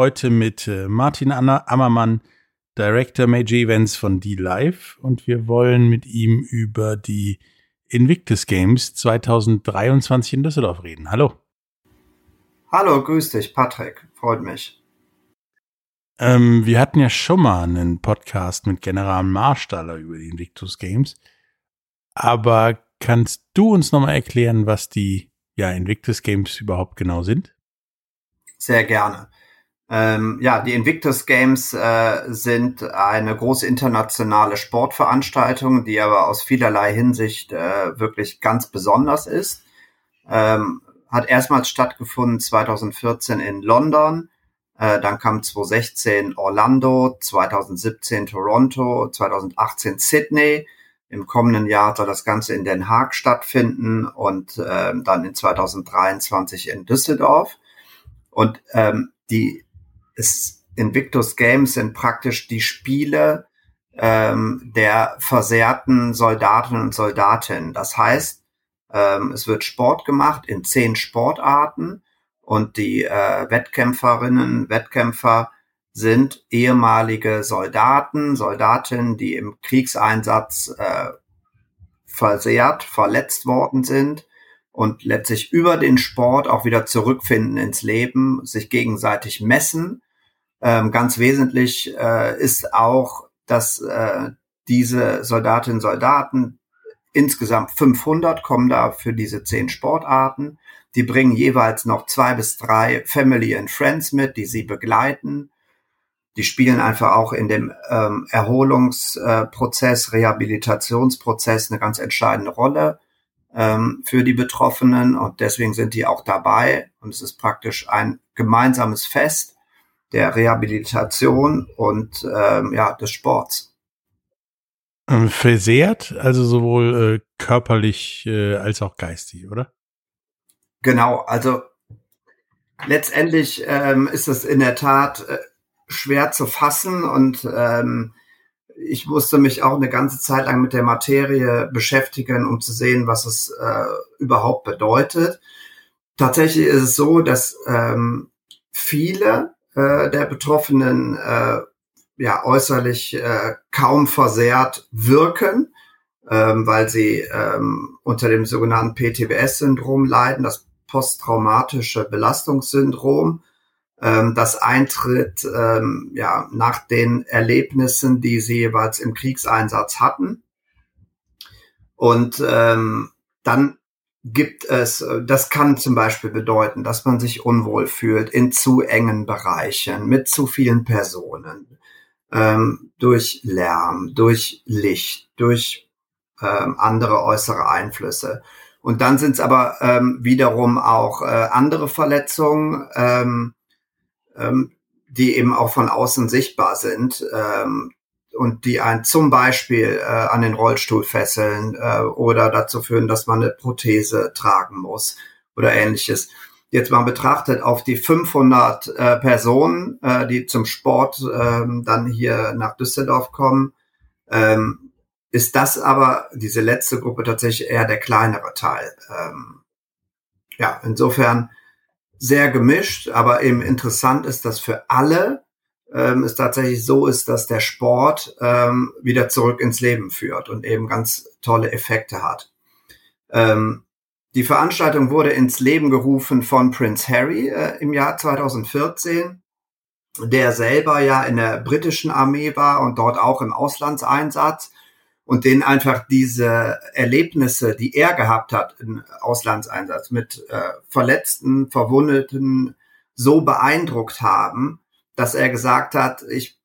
Heute mit äh, Martin Anna Ammermann, Director Major Events von D-Live und wir wollen mit ihm über die Invictus Games 2023 in Düsseldorf reden. Hallo. Hallo, grüß dich, Patrick. Freut mich. Ähm, wir hatten ja schon mal einen Podcast mit General Marstaller über die Invictus Games. Aber kannst du uns nochmal erklären, was die ja, Invictus Games überhaupt genau sind? Sehr gerne. Ähm, ja, die Invictus Games äh, sind eine große internationale Sportveranstaltung, die aber aus vielerlei Hinsicht äh, wirklich ganz besonders ist. Ähm, hat erstmals stattgefunden 2014 in London, äh, dann kam 2016 Orlando, 2017 Toronto, 2018 Sydney. Im kommenden Jahr soll das Ganze in Den Haag stattfinden und äh, dann in 2023 in Düsseldorf. Und ähm, die ist Invictus Games sind praktisch die Spiele ähm, der versehrten Soldatinnen und Soldatinnen. Das heißt, ähm, es wird Sport gemacht in zehn Sportarten und die äh, Wettkämpferinnen, Wettkämpfer sind ehemalige Soldaten, Soldatinnen, die im Kriegseinsatz äh, versehrt, verletzt worden sind und letztlich über den Sport auch wieder zurückfinden ins Leben, sich gegenseitig messen ähm, ganz wesentlich äh, ist auch, dass äh, diese Soldatinnen und Soldaten, insgesamt 500 kommen da für diese zehn Sportarten. Die bringen jeweils noch zwei bis drei Family and Friends mit, die sie begleiten. Die spielen einfach auch in dem ähm, Erholungsprozess, Rehabilitationsprozess eine ganz entscheidende Rolle ähm, für die Betroffenen und deswegen sind die auch dabei und es ist praktisch ein gemeinsames Fest der Rehabilitation und ähm, ja des Sports. Ähm, versehrt, also sowohl äh, körperlich äh, als auch geistig, oder? Genau, also letztendlich ähm, ist es in der Tat äh, schwer zu fassen und ähm, ich musste mich auch eine ganze Zeit lang mit der Materie beschäftigen, um zu sehen, was es äh, überhaupt bedeutet. Tatsächlich ist es so, dass ähm, viele äh, der Betroffenen äh, ja äußerlich äh, kaum versehrt wirken, ähm, weil sie ähm, unter dem sogenannten PTBS-Syndrom leiden, das posttraumatische Belastungssyndrom. Ähm, das eintritt ähm, ja nach den Erlebnissen, die sie jeweils im Kriegseinsatz hatten. Und ähm, dann gibt es, äh, das kann zum Beispiel bedeuten, dass man sich unwohl fühlt in zu engen Bereichen mit zu vielen Personen, ähm, durch Lärm, durch Licht, durch ähm, andere äußere Einflüsse. Und dann sind es aber ähm, wiederum auch äh, andere Verletzungen, ähm, ähm, die eben auch von außen sichtbar sind. Und die einen zum Beispiel äh, an den Rollstuhl fesseln äh, oder dazu führen, dass man eine Prothese tragen muss oder ähnliches. Jetzt mal betrachtet auf die 500 äh, Personen, äh, die zum Sport ähm, dann hier nach Düsseldorf kommen, ähm, ist das aber diese letzte Gruppe tatsächlich eher der kleinere Teil. Ähm, ja, insofern sehr gemischt, aber eben interessant ist, dass für alle ähm, es tatsächlich so ist, dass der Sport ähm, wieder zurück ins Leben führt und eben ganz tolle Effekte hat. Ähm, die Veranstaltung wurde ins Leben gerufen von Prince Harry äh, im Jahr 2014 der selber ja in der britischen Armee war und dort auch im Auslandseinsatz und den einfach diese Erlebnisse, die er gehabt hat im Auslandseinsatz mit äh, Verletzten, Verwundeten so beeindruckt haben, dass er gesagt hat, ich,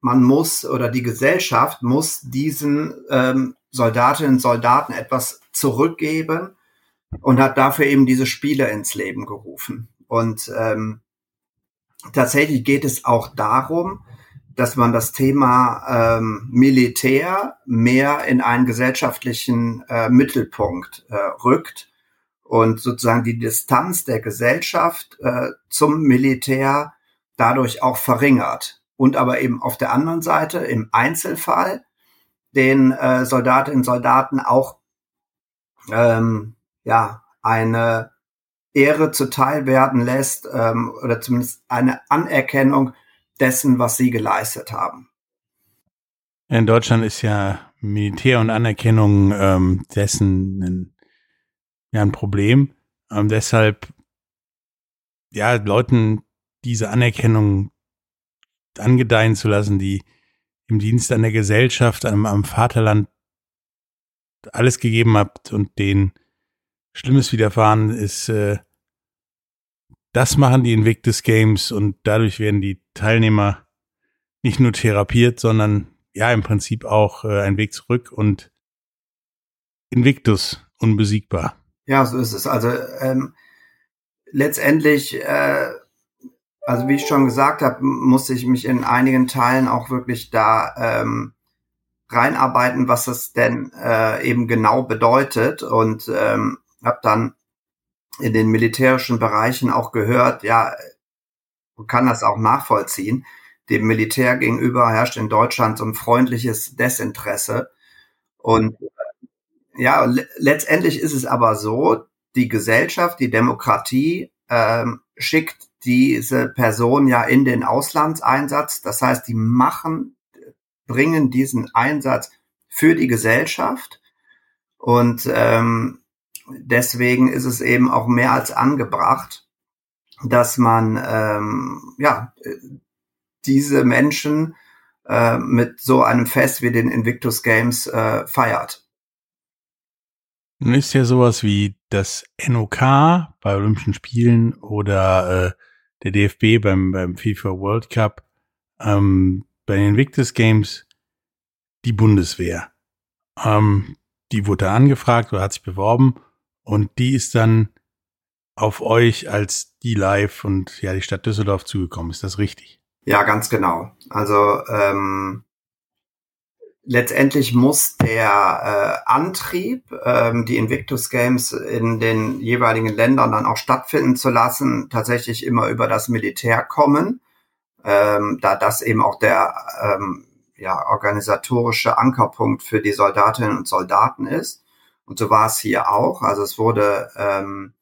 man muss oder die Gesellschaft muss diesen ähm, Soldatinnen und Soldaten etwas zurückgeben und hat dafür eben diese Spiele ins Leben gerufen. Und ähm, tatsächlich geht es auch darum, dass man das Thema ähm, Militär mehr in einen gesellschaftlichen äh, Mittelpunkt äh, rückt und sozusagen die Distanz der Gesellschaft äh, zum Militär dadurch auch verringert. Und aber eben auf der anderen Seite im Einzelfall den äh, Soldatinnen und Soldaten auch ähm, ja eine Ehre zuteil werden lässt ähm, oder zumindest eine Anerkennung dessen, was sie geleistet haben. In Deutschland ist ja Militär und Anerkennung ähm, dessen ein, ja, ein Problem. Ähm, deshalb ja Leuten diese Anerkennung angedeihen zu lassen, die im Dienst an der Gesellschaft, am, am Vaterland alles gegeben habt und denen Schlimmes widerfahren ist, äh, das machen die Invictus Games und dadurch werden die Teilnehmer nicht nur therapiert, sondern ja im Prinzip auch äh, ein Weg zurück und Invictus unbesiegbar. Ja, so ist es. Also ähm, letztendlich, äh, also wie ich schon gesagt habe, musste ich mich in einigen Teilen auch wirklich da ähm, reinarbeiten, was es denn äh, eben genau bedeutet und ähm, habe dann in den militärischen Bereichen auch gehört, ja, kann das auch nachvollziehen. Dem Militär gegenüber herrscht in Deutschland so ein freundliches Desinteresse. Und ja, letztendlich ist es aber so, die Gesellschaft, die Demokratie ähm, schickt diese Person ja in den Auslandseinsatz. Das heißt, die machen, bringen diesen Einsatz für die Gesellschaft. Und ähm, deswegen ist es eben auch mehr als angebracht, dass man ähm, ja diese Menschen äh, mit so einem Fest wie den Invictus Games äh, feiert. Nun ist ja sowas wie das NOK bei Olympischen Spielen oder äh, der DFB beim, beim FIFA World Cup, ähm, bei den Invictus Games die Bundeswehr. Ähm, die wurde angefragt oder hat sich beworben und die ist dann auf euch als die Live und ja die Stadt Düsseldorf zugekommen. Ist das richtig? Ja, ganz genau. Also ähm, letztendlich muss der äh, Antrieb, ähm, die Invictus Games in den jeweiligen Ländern dann auch stattfinden zu lassen, tatsächlich immer über das Militär kommen, ähm, da das eben auch der ähm, ja, organisatorische Ankerpunkt für die Soldatinnen und Soldaten ist. Und so war es hier auch. Also es wurde ähm,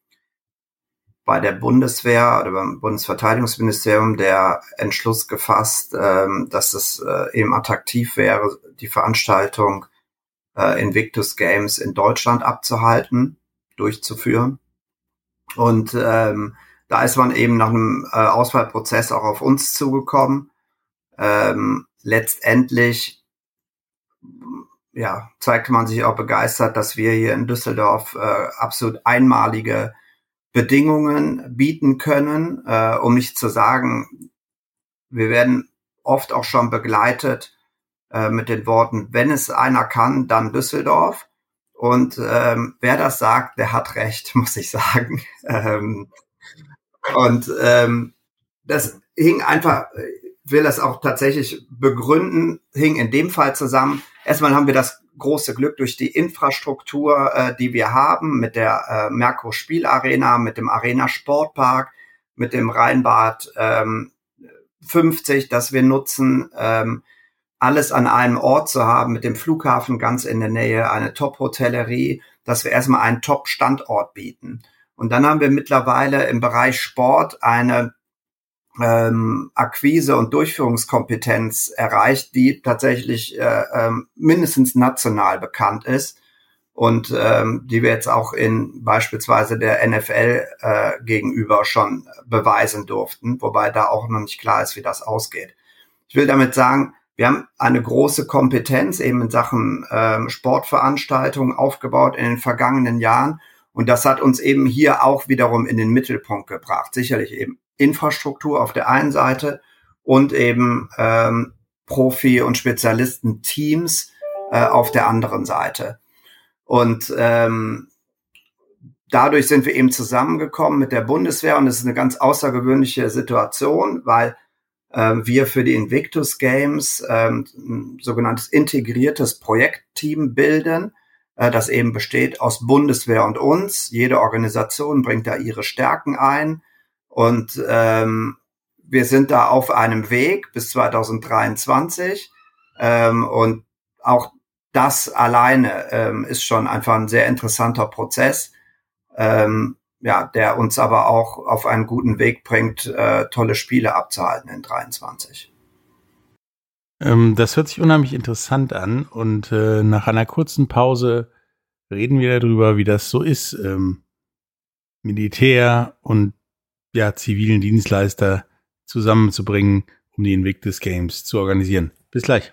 bei der Bundeswehr oder beim Bundesverteidigungsministerium der Entschluss gefasst, ähm, dass es äh, eben attraktiv wäre, die Veranstaltung äh, Invictus Games in Deutschland abzuhalten, durchzuführen. Und ähm, da ist man eben nach einem äh, Auswahlprozess auch auf uns zugekommen. Ähm, letztendlich ja, zeigte man sich auch begeistert, dass wir hier in Düsseldorf äh, absolut einmalige Bedingungen bieten können, äh, um nicht zu sagen, wir werden oft auch schon begleitet äh, mit den Worten, wenn es einer kann, dann Düsseldorf. Und ähm, wer das sagt, der hat recht, muss ich sagen. ähm, und ähm, das hing einfach, will das auch tatsächlich begründen, hing in dem Fall zusammen. Erstmal haben wir das große Glück durch die Infrastruktur, äh, die wir haben, mit der äh, Merkur Spielarena, mit dem Arena Sportpark, mit dem Rheinbad ähm, 50, das wir nutzen, ähm, alles an einem Ort zu haben, mit dem Flughafen ganz in der Nähe, eine Top-Hotellerie, dass wir erstmal einen Top-Standort bieten. Und dann haben wir mittlerweile im Bereich Sport eine ähm, Akquise und Durchführungskompetenz erreicht, die tatsächlich äh, ähm, mindestens national bekannt ist. und ähm, die wir jetzt auch in beispielsweise der NFL äh, gegenüber schon beweisen durften, wobei da auch noch nicht klar ist, wie das ausgeht. Ich will damit sagen, wir haben eine große Kompetenz eben in Sachen ähm, Sportveranstaltungen aufgebaut in den vergangenen Jahren und das hat uns eben hier auch wiederum in den Mittelpunkt gebracht. Sicherlich eben Infrastruktur auf der einen Seite und eben ähm, Profi- und Spezialistenteams äh, auf der anderen Seite. Und ähm, dadurch sind wir eben zusammengekommen mit der Bundeswehr und es ist eine ganz außergewöhnliche Situation, weil äh, wir für die Invictus Games ähm, ein sogenanntes integriertes Projektteam bilden, äh, das eben besteht aus Bundeswehr und uns. Jede Organisation bringt da ihre Stärken ein und ähm, wir sind da auf einem Weg bis 2023 ähm, und auch das alleine ähm, ist schon einfach ein sehr interessanter Prozess, ähm, ja, der uns aber auch auf einen guten Weg bringt, äh, tolle Spiele abzuhalten in 23. Ähm, das hört sich unheimlich interessant an und äh, nach einer kurzen Pause reden wir darüber, wie das so ist, ähm, Militär und ja, zivilen Dienstleister zusammenzubringen, um die Invictus Games zu organisieren. Bis gleich.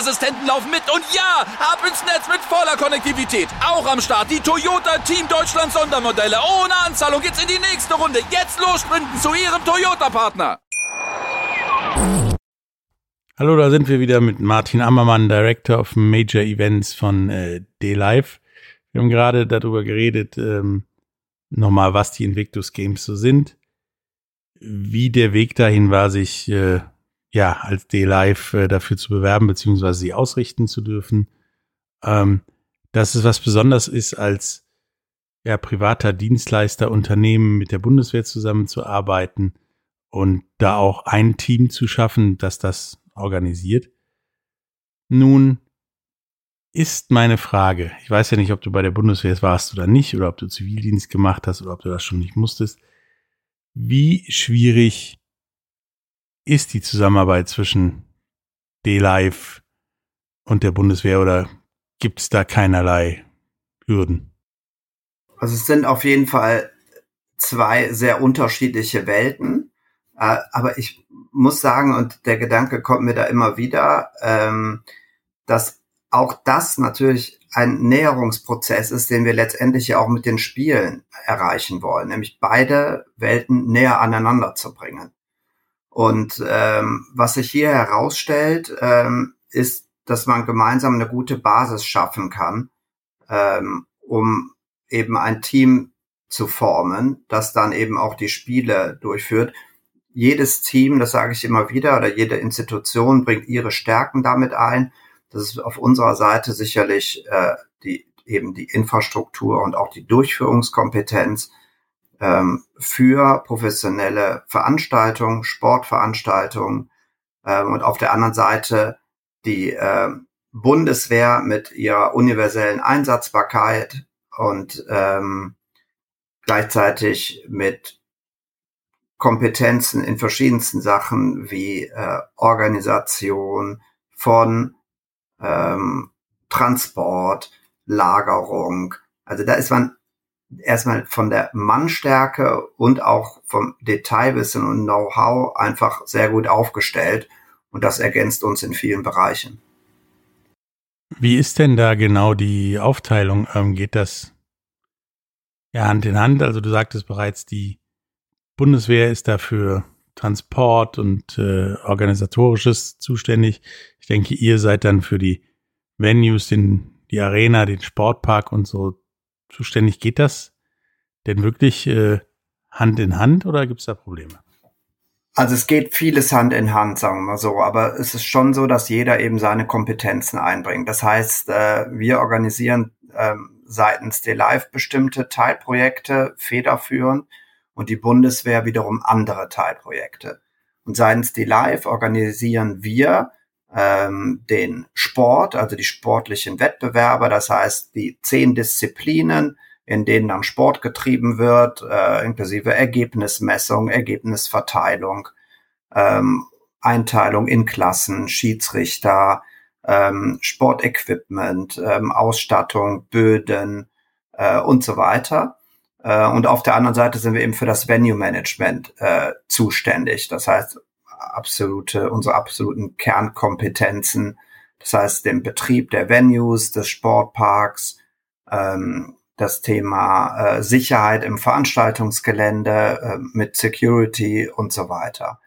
Sicherheitsassistenten laufen mit. Und ja, ab ins Netz mit voller Konnektivität. Auch am Start die Toyota Team Deutschland Sondermodelle. Ohne Anzahlung geht's in die nächste Runde. Jetzt los sprinten zu Ihrem Toyota-Partner. Hallo, da sind wir wieder mit Martin Ammermann, Director of Major Events von äh, D-Live. Wir haben gerade darüber geredet, ähm, nochmal, was die Invictus Games so sind, wie der Weg dahin war, sich äh, ja als D-Live äh, dafür zu bewerben, beziehungsweise sie ausrichten zu dürfen. Ähm, dass es was Besonderes ist, als ja, privater Dienstleister, Unternehmen mit der Bundeswehr zusammenzuarbeiten und da auch ein Team zu schaffen, das das organisiert. Nun ist meine Frage, ich weiß ja nicht, ob du bei der Bundeswehr warst oder nicht, oder ob du Zivildienst gemacht hast oder ob du das schon nicht musstest. Wie schwierig ist die Zusammenarbeit zwischen D-Live und der Bundeswehr oder gibt es da keinerlei Hürden? Also es sind auf jeden Fall zwei sehr unterschiedliche Welten. Äh, aber ich muss sagen, und der Gedanke kommt mir da immer wieder, ähm, dass auch das natürlich ein Näherungsprozess ist, den wir letztendlich ja auch mit den Spielen erreichen wollen, nämlich beide Welten näher aneinander zu bringen. Und ähm, was sich hier herausstellt, ähm, ist, dass man gemeinsam eine gute Basis schaffen kann, ähm, um eben ein Team zu formen, das dann eben auch die Spiele durchführt. Jedes Team, das sage ich immer wieder, oder jede Institution bringt ihre Stärken damit ein. Das ist auf unserer Seite sicherlich äh, die, eben die Infrastruktur und auch die Durchführungskompetenz ähm, für professionelle Veranstaltungen, Sportveranstaltungen ähm, und auf der anderen Seite die äh, Bundeswehr mit ihrer universellen Einsatzbarkeit und ähm, gleichzeitig mit Kompetenzen in verschiedensten Sachen wie äh, Organisation von ähm, Transport, Lagerung. Also da ist man erstmal von der Mannstärke und auch vom Detailwissen und Know-how einfach sehr gut aufgestellt. Und das ergänzt uns in vielen Bereichen. Wie ist denn da genau die Aufteilung? Ähm, geht das ja Hand in Hand? Also du sagtest bereits, die Bundeswehr ist dafür Transport und äh, organisatorisches zuständig. Ich denke, ihr seid dann für die Venues, den, die Arena, den Sportpark und so zuständig. Geht das denn wirklich äh, Hand in Hand oder gibt es da Probleme? Also es geht vieles Hand in Hand, sagen wir mal so, aber es ist schon so, dass jeder eben seine Kompetenzen einbringt. Das heißt, äh, wir organisieren ähm, seitens der Live bestimmte Teilprojekte federführend und die Bundeswehr wiederum andere Teilprojekte. Und seitens die Live organisieren wir ähm, den Sport, also die sportlichen Wettbewerbe, das heißt die zehn Disziplinen, in denen dann Sport getrieben wird, äh, inklusive Ergebnismessung, Ergebnisverteilung, ähm, Einteilung in Klassen, Schiedsrichter, ähm, Sportequipment, ähm, Ausstattung, Böden äh, und so weiter. Äh, und auf der anderen Seite sind wir eben für das Venue Management äh, zuständig. Das heißt, absolute, unsere absoluten Kernkompetenzen. Das heißt, den Betrieb der Venues, des Sportparks, ähm, das Thema äh, Sicherheit im Veranstaltungsgelände äh, mit Security und so weiter.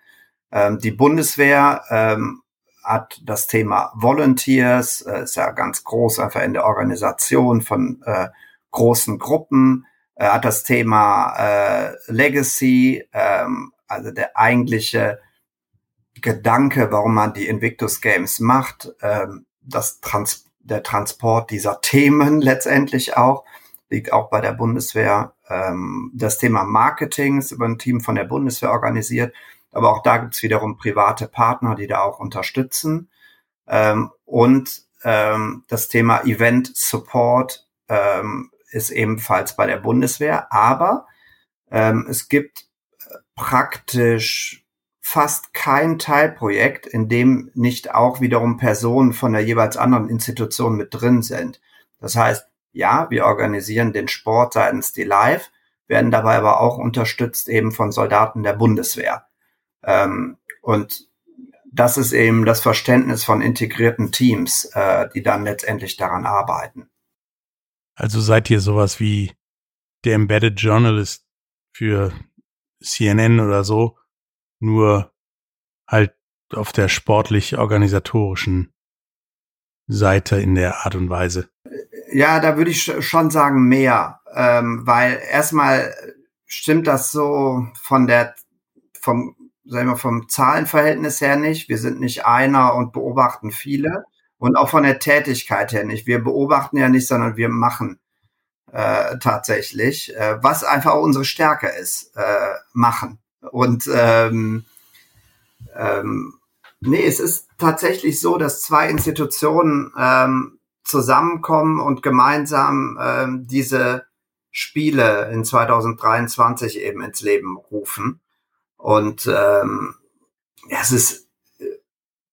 Ähm, die Bundeswehr ähm, hat das Thema Volunteers, äh, ist ja ganz groß einfach in der Organisation von äh, großen Gruppen, äh, hat das Thema äh, Legacy, ähm, also der eigentliche Gedanke, warum man die Invictus Games macht, ähm, das Trans der Transport dieser Themen letztendlich auch, liegt auch bei der Bundeswehr. Ähm, das Thema Marketing ist über ein Team von der Bundeswehr organisiert, aber auch da gibt's wiederum private Partner, die da auch unterstützen. Ähm, und ähm, das Thema Event Support ähm, ist ebenfalls bei der Bundeswehr, aber ähm, es gibt praktisch fast kein Teilprojekt, in dem nicht auch wiederum Personen von der jeweils anderen Institution mit drin sind. Das heißt, ja, wir organisieren den Sport seitens die Live, werden dabei aber auch unterstützt eben von Soldaten der Bundeswehr. Ähm, und das ist eben das Verständnis von integrierten Teams, äh, die dann letztendlich daran arbeiten. Also seid ihr sowas wie der Embedded Journalist für CNN oder so, nur halt auf der sportlich-organisatorischen Seite in der Art und Weise. Ja, da würde ich schon sagen mehr, ähm, weil erstmal stimmt das so von der vom sagen wir vom Zahlenverhältnis her nicht. Wir sind nicht einer und beobachten viele und auch von der Tätigkeit her nicht. Wir beobachten ja nicht, sondern wir machen äh, tatsächlich, äh, was einfach unsere Stärke ist, äh, machen. Und ähm, ähm, nee, es ist tatsächlich so, dass zwei Institutionen ähm, zusammenkommen und gemeinsam ähm, diese Spiele in 2023 eben ins Leben rufen. Und ähm, ja, es ist äh,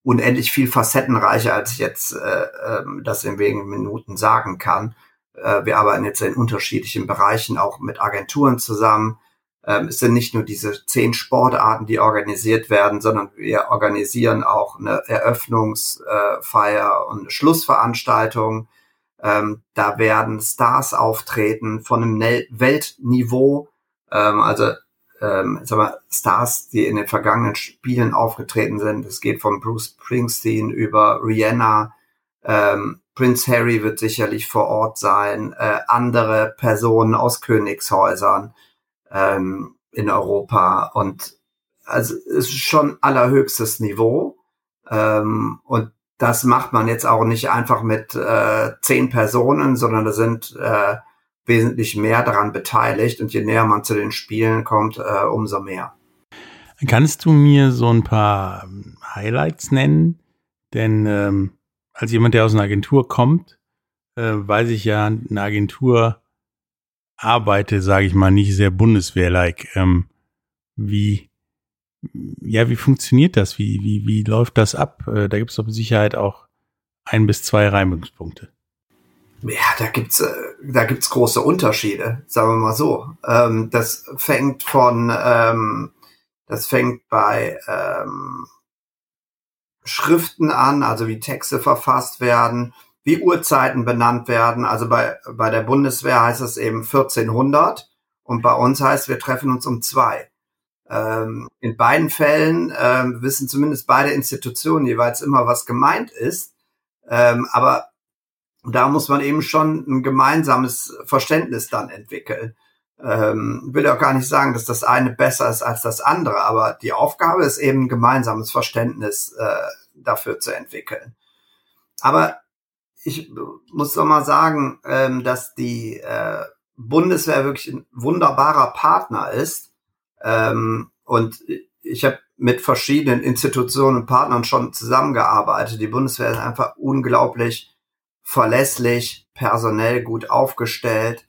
unendlich viel facettenreicher, als ich jetzt äh, äh, das in wenigen Minuten sagen kann. Äh, wir arbeiten jetzt in unterschiedlichen Bereichen auch mit Agenturen zusammen. Ähm, es sind nicht nur diese zehn Sportarten, die organisiert werden, sondern wir organisieren auch eine Eröffnungsfeier und eine Schlussveranstaltung. Ähm, da werden Stars auftreten von einem Weltniveau. Ähm, also ähm, sag mal, Stars, die in den vergangenen Spielen aufgetreten sind. Es geht von Bruce Springsteen über Rihanna. Ähm, Prince Harry wird sicherlich vor Ort sein. Äh, andere Personen aus Königshäusern ähm, in Europa und also es ist schon allerhöchstes Niveau ähm, und das macht man jetzt auch nicht einfach mit äh, zehn Personen, sondern da sind äh, wesentlich mehr daran beteiligt und je näher man zu den Spielen kommt, äh, umso mehr. Kannst du mir so ein paar ähm, Highlights nennen? Denn ähm, als jemand, der aus einer Agentur kommt, äh, weiß ich ja, eine Agentur arbeite, sage ich mal, nicht sehr Bundeswehr-like. Ähm, wie, ja, wie funktioniert das? Wie, wie, wie läuft das ab? Äh, da gibt es doch mit Sicherheit auch ein bis zwei Reibungspunkte. Ja, da gibt's äh, da gibt's große Unterschiede, sagen wir mal so. Ähm, das fängt von ähm, das fängt bei ähm, Schriften an, also wie Texte verfasst werden, wie Uhrzeiten benannt werden. Also bei, bei der Bundeswehr heißt es eben 1400 und bei uns heißt, wir treffen uns um zwei. Ähm, in beiden Fällen ähm, wissen zumindest beide Institutionen jeweils immer, was gemeint ist. Ähm, aber da muss man eben schon ein gemeinsames Verständnis dann entwickeln. ähm, will auch gar nicht sagen, dass das eine besser ist als das andere, aber die Aufgabe ist eben ein gemeinsames Verständnis äh, dafür zu entwickeln. Aber ich muss doch mal sagen, ähm, dass die äh, Bundeswehr wirklich ein wunderbarer Partner ist. Ähm, und ich habe mit verschiedenen Institutionen und Partnern schon zusammengearbeitet. Die Bundeswehr ist einfach unglaublich verlässlich, personell gut aufgestellt,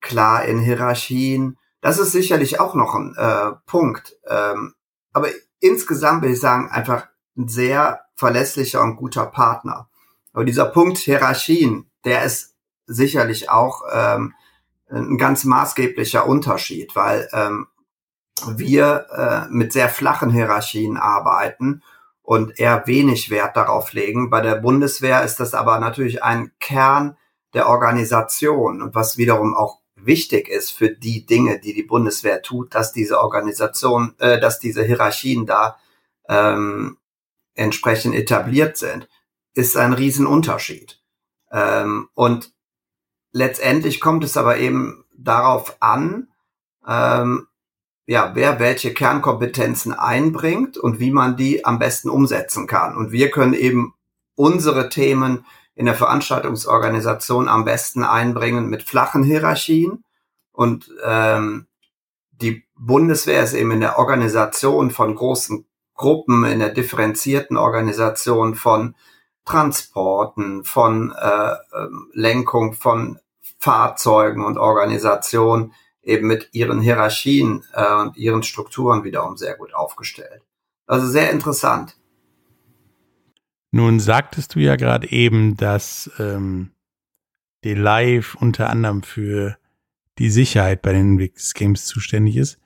klar in Hierarchien. Das ist sicherlich auch noch ein äh, Punkt. Ähm, aber insgesamt will ich sagen, einfach ein sehr verlässlicher und guter Partner. Aber dieser Punkt Hierarchien, der ist sicherlich auch ähm, ein ganz maßgeblicher Unterschied, weil ähm, wir äh, mit sehr flachen Hierarchien arbeiten und eher wenig Wert darauf legen. Bei der Bundeswehr ist das aber natürlich ein Kern der Organisation und was wiederum auch wichtig ist für die Dinge, die die Bundeswehr tut, dass diese Organisation, äh, dass diese Hierarchien da ähm, entsprechend etabliert sind, ist ein Riesenunterschied. Ähm, und letztendlich kommt es aber eben darauf an, ähm, ja, wer welche Kernkompetenzen einbringt und wie man die am besten umsetzen kann. Und wir können eben unsere Themen in der Veranstaltungsorganisation am besten einbringen mit flachen Hierarchien. Und ähm, die Bundeswehr ist eben in der Organisation von großen Gruppen, in der differenzierten Organisation von Transporten, von äh, ähm, Lenkung von Fahrzeugen und Organisation eben mit ihren Hierarchien äh, und ihren Strukturen wiederum sehr gut aufgestellt. Also sehr interessant. Nun sagtest du ja gerade eben, dass ähm, die Live unter anderem für die Sicherheit bei den Invictus Games zuständig ist.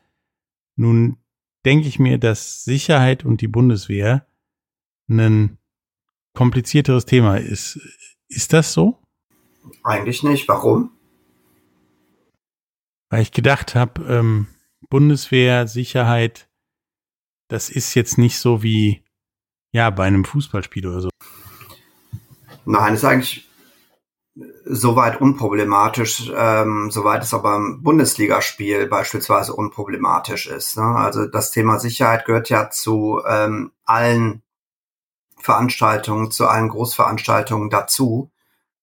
Nun denke ich mir, dass Sicherheit und die Bundeswehr ein komplizierteres Thema ist. Ist das so? Eigentlich nicht. Warum? Weil ich gedacht habe, ähm, Bundeswehr, Sicherheit, das ist jetzt nicht so wie ja bei einem Fußballspiel oder so. Nein, ist eigentlich soweit unproblematisch, ähm, soweit es auch beim Bundesligaspiel beispielsweise unproblematisch ist. Ne? Also das Thema Sicherheit gehört ja zu ähm, allen Veranstaltungen, zu allen Großveranstaltungen dazu.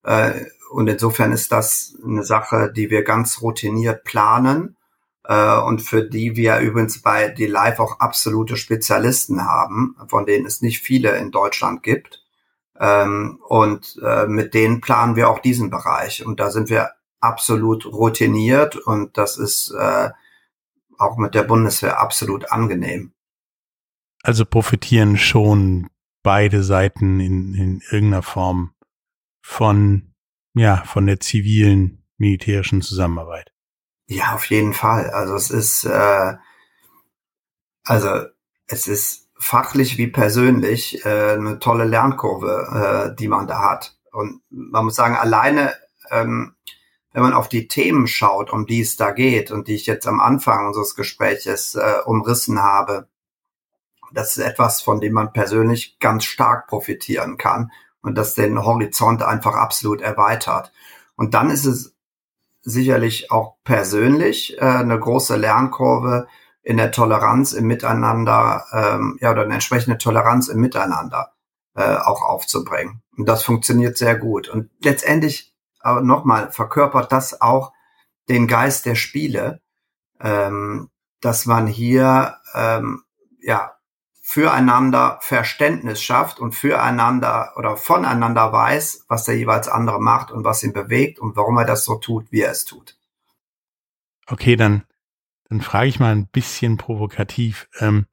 Äh, und insofern ist das eine Sache, die wir ganz routiniert planen äh, und für die wir übrigens bei die Live auch absolute Spezialisten haben, von denen es nicht viele in Deutschland gibt. Ähm, und äh, mit denen planen wir auch diesen Bereich. Und da sind wir absolut routiniert und das ist auch mit der Bundeswehr absolut angenehm. Also profitieren schon beide Seiten in, in irgendeiner Form von ja, von der zivilen militärischen Zusammenarbeit. Ja, auf jeden Fall. Also es ist, äh, also es ist fachlich wie persönlich äh, eine tolle Lernkurve, äh, die man da hat. Und man muss sagen, alleine, ähm, wenn man auf die Themen schaut, um die es da geht und die ich jetzt am Anfang unseres Gespräches äh, umrissen habe, das ist etwas, von dem man persönlich ganz stark profitieren kann und das den Horizont einfach absolut erweitert. Und dann ist es sicherlich auch persönlich äh, eine große Lernkurve in der Toleranz im Miteinander, ähm, ja, oder eine entsprechende Toleranz im Miteinander äh, auch aufzubringen. Und das funktioniert sehr gut. Und letztendlich, aber nochmal, verkörpert das auch den Geist der Spiele, ähm, dass man hier ähm, ja füreinander Verständnis schafft und füreinander oder voneinander weiß, was der jeweils andere macht und was ihn bewegt und warum er das so tut, wie er es tut. Okay, dann, dann frage ich mal ein bisschen provokativ. Ähm,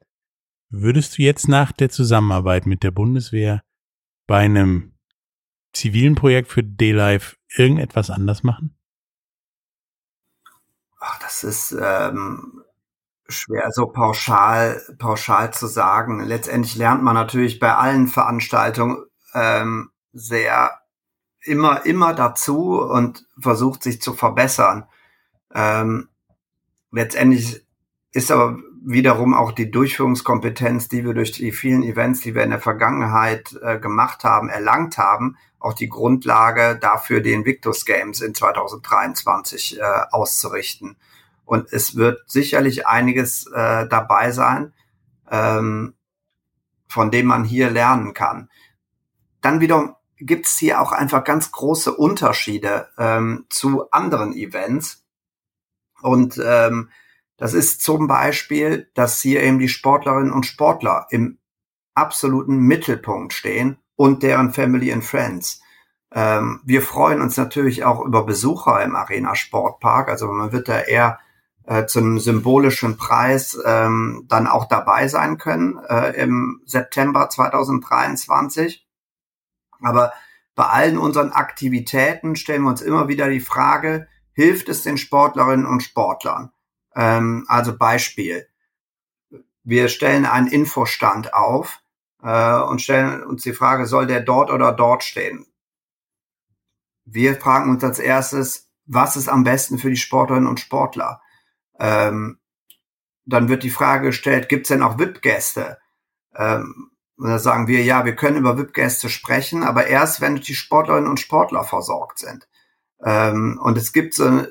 würdest du jetzt nach der Zusammenarbeit mit der Bundeswehr bei einem zivilen Projekt für D-Live irgendetwas anders machen? Ach, das ist ähm, schwer so pauschal, pauschal zu sagen. Letztendlich lernt man natürlich bei allen Veranstaltungen ähm, sehr immer, immer dazu und versucht sich zu verbessern. Ähm, letztendlich ist aber wiederum auch die Durchführungskompetenz, die wir durch die vielen Events, die wir in der Vergangenheit äh, gemacht haben, erlangt haben, auch die Grundlage dafür, den Victus Games in 2023 äh, auszurichten. Und es wird sicherlich einiges äh, dabei sein, ähm, von dem man hier lernen kann. Dann wiederum gibt es hier auch einfach ganz große Unterschiede ähm, zu anderen Events. Und ähm, das ist zum Beispiel, dass hier eben die Sportlerinnen und Sportler im absoluten Mittelpunkt stehen und deren Family and Friends. Ähm, wir freuen uns natürlich auch über Besucher im Arena Sportpark. Also man wird da eher äh, zum symbolischen Preis ähm, dann auch dabei sein können äh, im September 2023. Aber bei allen unseren Aktivitäten stellen wir uns immer wieder die Frage, hilft es den Sportlerinnen und Sportlern? Ähm, also Beispiel. Wir stellen einen Infostand auf äh, und stellen uns die Frage, soll der dort oder dort stehen? Wir fragen uns als erstes, was ist am besten für die Sportlerinnen und Sportler? Ähm, dann wird die Frage gestellt, gibt es denn auch VIP-Gäste? Ähm, und da sagen wir, ja, wir können über VIP-Gäste sprechen, aber erst, wenn die Sportlerinnen und Sportler versorgt sind. Ähm, und es gibt so,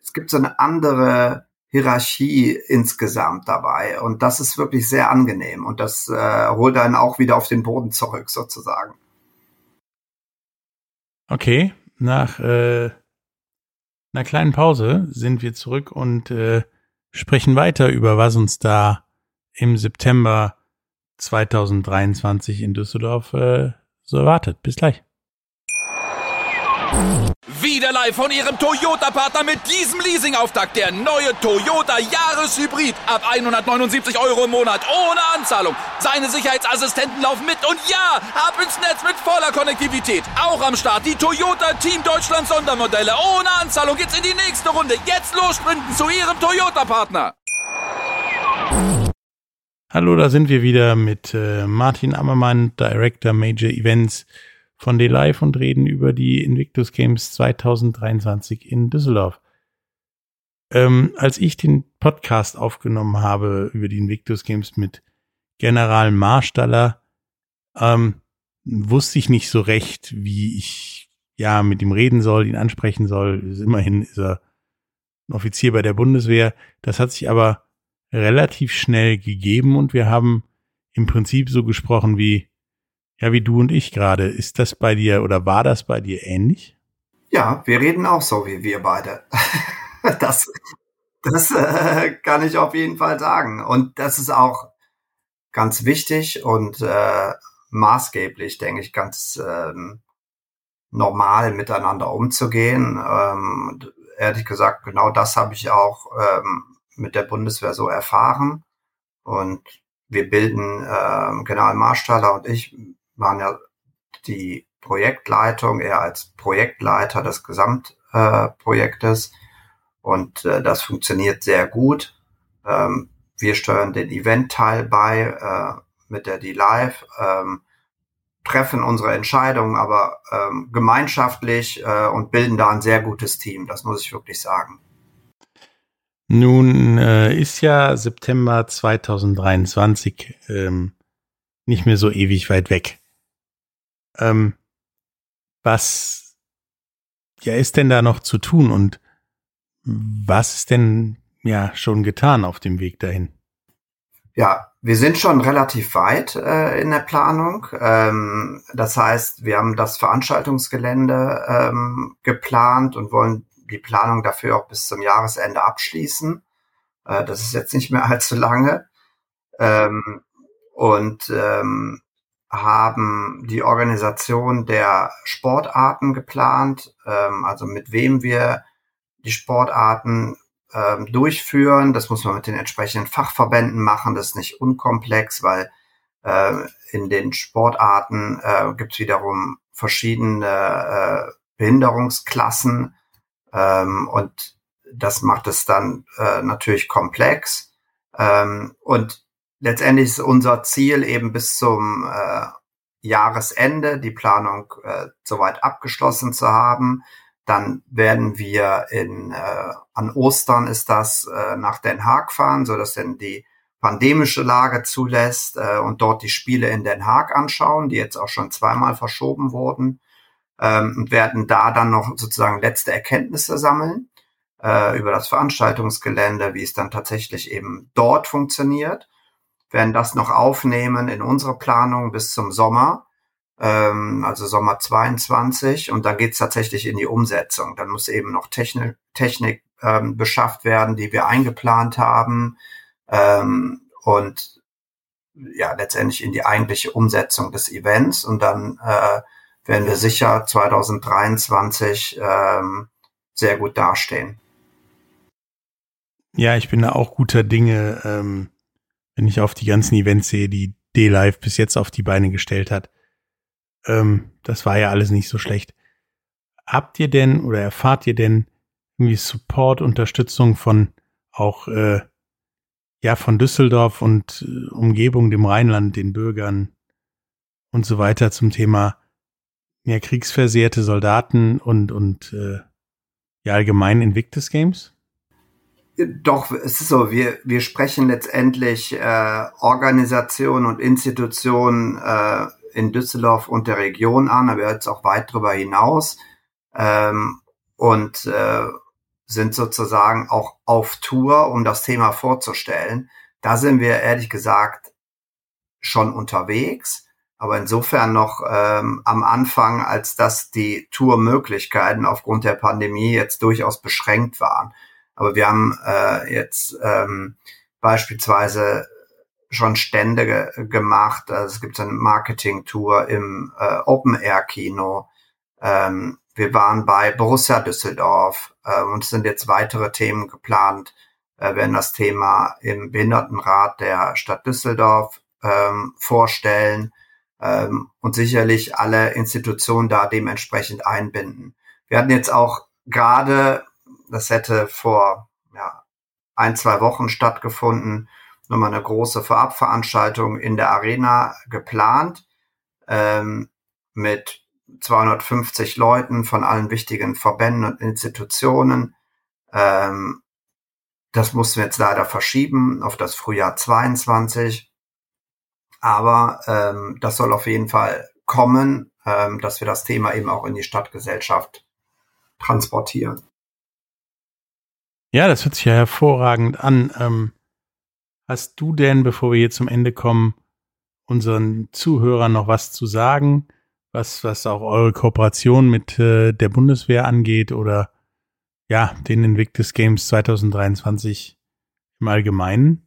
es gibt so eine andere Hierarchie insgesamt dabei. Und das ist wirklich sehr angenehm. Und das äh, holt dann auch wieder auf den Boden zurück, sozusagen. Okay, nach äh, einer kleinen Pause sind wir zurück und äh, sprechen weiter über, was uns da im September 2023 in Düsseldorf äh, so erwartet. Bis gleich. Wieder live von Ihrem Toyota-Partner mit diesem Leasing-Auftakt. Der neue Toyota Jahreshybrid. Ab 179 Euro im Monat. Ohne Anzahlung. Seine Sicherheitsassistenten laufen mit. Und ja, ab ins Netz mit voller Konnektivität. Auch am Start die Toyota Team Deutschland Sondermodelle. Ohne Anzahlung geht's in die nächste Runde. Jetzt los sprinten zu Ihrem Toyota-Partner. Hallo, da sind wir wieder mit äh, Martin Ammermann, Director Major Events von D-Live und reden über die Invictus Games 2023 in Düsseldorf. Ähm, als ich den Podcast aufgenommen habe über die Invictus Games mit General Marstaller, ähm, wusste ich nicht so recht, wie ich ja mit ihm reden soll, ihn ansprechen soll. Immerhin ist er ein Offizier bei der Bundeswehr. Das hat sich aber relativ schnell gegeben und wir haben im Prinzip so gesprochen wie ja, wie du und ich gerade. Ist das bei dir oder war das bei dir ähnlich? Ja, wir reden auch so wie wir beide. das das äh, kann ich auf jeden Fall sagen. Und das ist auch ganz wichtig und äh, maßgeblich, denke ich, ganz ähm, normal miteinander umzugehen. Ähm, ehrlich gesagt, genau das habe ich auch ähm, mit der Bundeswehr so erfahren. Und wir bilden, ähm, General Marstaller und ich waren ja die Projektleitung, er als Projektleiter des Gesamtprojektes. Äh, und äh, das funktioniert sehr gut. Ähm, wir steuern den Event-Teil bei äh, mit der D-Live, ähm, treffen unsere Entscheidungen aber ähm, gemeinschaftlich und bilden da ein sehr gutes Team. Das muss ich wirklich sagen. Nun äh, ist ja September 2023 ähm, nicht mehr so ewig weit weg. Ähm, was ja ist denn da noch zu tun und was ist denn ja schon getan auf dem Weg dahin? Ja, wir sind schon relativ weit äh, in der Planung. Ähm, das heißt, wir haben das Veranstaltungsgelände ähm, geplant und wollen die Planung dafür auch bis zum Jahresende abschließen. Äh, das ist jetzt nicht mehr allzu lange. Ähm, und ähm, haben die Organisation der Sportarten geplant, ähm, also mit wem wir die Sportarten ähm, durchführen. Das muss man mit den entsprechenden Fachverbänden machen. Das ist nicht unkomplex, weil äh, in den Sportarten äh, gibt es wiederum verschiedene äh, Behinderungsklassen ähm, und das macht es dann äh, natürlich komplex. Ähm, und letztendlich ist unser Ziel eben bis zum äh, Jahresende die Planung äh, soweit abgeschlossen zu haben. Dann werden wir in äh, an Ostern ist das äh, nach Den Haag fahren, so dass denn die pandemische Lage zulässt äh, und dort die Spiele in Den Haag anschauen, die jetzt auch schon zweimal verschoben wurden ähm, und werden da dann noch sozusagen letzte Erkenntnisse sammeln. äh, über das Veranstaltungsgelände, wie es dann tatsächlich eben dort funktioniert. Werden das noch aufnehmen in unsere Planung bis zum Sommer, ähm, also Sommer 22. Und dann geht's tatsächlich in die Umsetzung. Dann muss eben noch Technik, Technik ähm, beschafft werden, die wir eingeplant haben. Ähm, und ja, letztendlich in die eigentliche Umsetzung des Events. Und dann äh, werden wir sicher 2023 ähm, sehr gut dastehen. Ja, ich bin da auch guter Dinge, ähm, wenn ich auf die ganzen Events sehe, die D-Live bis jetzt auf die Beine gestellt hat. Ähm, das war ja alles nicht so schlecht. Habt ihr denn oder erfahrt ihr denn irgendwie Support, Unterstützung von auch äh, ja von Düsseldorf und äh, Umgebung, dem Rheinland, den Bürgern und so weiter zum Thema ja, kriegsversehrte Soldaten und und äh, ja allgemein Invictus Games? Doch, es ist so, wir, wir sprechen letztendlich äh, Organisationen und Institutionen äh, in Düsseldorf und der Region an, aber jetzt auch weit darüber hinaus ähm, und äh, sind sozusagen auch auf Tour, um das Thema vorzustellen. Da sind wir ehrlich gesagt schon unterwegs, aber insofern noch ähm, am Anfang, als dass die Tourmöglichkeiten aufgrund der Pandemie jetzt durchaus beschränkt waren. Aber wir haben äh, jetzt ähm, beispielsweise schon Stände ge gemacht. Also es gibt eine Marketing-Tour im äh, Open-Air-Kino. Ähm, wir waren bei Borussia Düsseldorf äh, und es sind jetzt weitere Themen geplant. Äh, werden das Thema im Behindertenrat der Stadt Düsseldorf ähm, vorstellen ähm, und sicherlich alle Institutionen da dementsprechend einbinden. Wir hatten jetzt auch gerade das hätte vor ja, ein, zwei Wochen stattgefunden, nochmal eine große Vorabveranstaltung in der Arena geplant ähm, mit 250 Leuten von allen wichtigen Verbänden und Institutionen. Ähm, das mussten wir jetzt leider verschieben auf das Frühjahr 22. Aber ähm, das soll auf jeden Fall kommen, ähm, dass wir das Thema eben auch in die Stadtgesellschaft transportieren. Ja, das hört sich ja hervorragend an. Ähm, hast du denn, bevor wir hier zum Ende kommen, unseren Zuhörern noch was zu sagen, was, was auch eure Kooperation mit äh, der Bundeswehr angeht oder ja, den Invictus Games 2023 im Allgemeinen?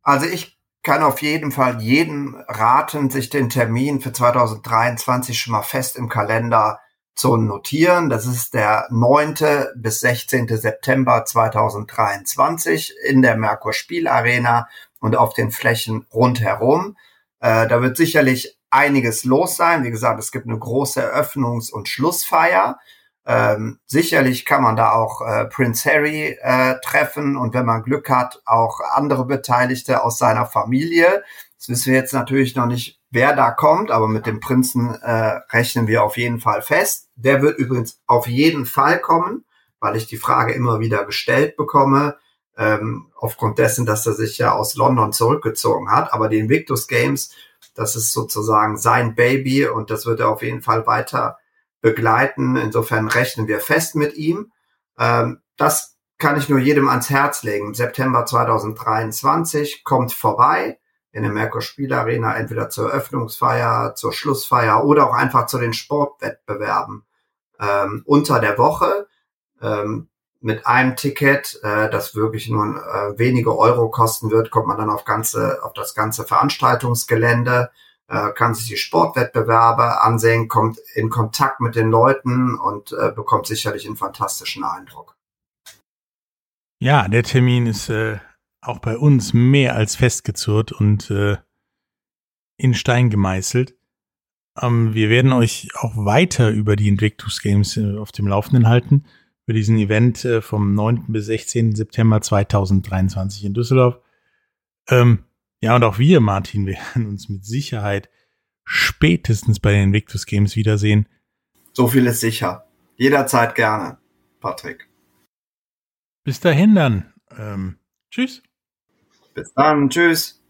Also ich kann auf jeden Fall jedem raten, sich den Termin für 2023 schon mal fest im Kalender zu notieren. Das ist der 9. bis 16. September 2023 in der Merkur Spielarena und auf den Flächen rundherum. Äh, da wird sicherlich einiges los sein. Wie gesagt, es gibt eine große Eröffnungs- und Schlussfeier. Ähm, sicherlich kann man da auch äh, Prince Harry äh, treffen und wenn man Glück hat, auch andere Beteiligte aus seiner Familie. Das wissen wir jetzt natürlich noch nicht, wer da kommt, aber mit dem Prinzen äh, rechnen wir auf jeden Fall fest. Der wird übrigens auf jeden Fall kommen, weil ich die Frage immer wieder gestellt bekomme, ähm, aufgrund dessen, dass er sich ja aus London zurückgezogen hat. Aber die Invictus Games, das ist sozusagen sein Baby und das wird er auf jeden Fall weiter begleiten. Insofern rechnen wir fest mit ihm. Ähm, das kann ich nur jedem ans Herz legen. September 2023 kommt vorbei in der Merkur Spielarena entweder zur Eröffnungsfeier, zur Schlussfeier oder auch einfach zu den Sportwettbewerben ähm, unter der Woche ähm, mit einem Ticket, äh, das wirklich nur äh, wenige Euro kosten wird, kommt man dann auf ganze auf das ganze Veranstaltungsgelände, äh, kann sich die Sportwettbewerbe ansehen, kommt in Kontakt mit den Leuten und äh, bekommt sicherlich einen fantastischen Eindruck. Ja, der Termin ist äh, auch bei uns mehr als festgezurrt und äh, in Stein gemeißelt. Ähm, wir werden euch auch weiter über die Invictus Games äh, auf dem Laufenden halten. Für diesen Event äh, vom 9. bis 16. September 2023 in Düsseldorf. Ähm, ja, und auch wir, Martin, werden uns mit Sicherheit spätestens bei den Invictus Games wiedersehen. So viel ist sicher. Jederzeit gerne, Patrick. Bis dahin dann. Ähm, tschüss. Bis dann, tschüss.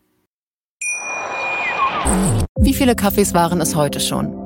Wie viele Kaffees waren es heute schon?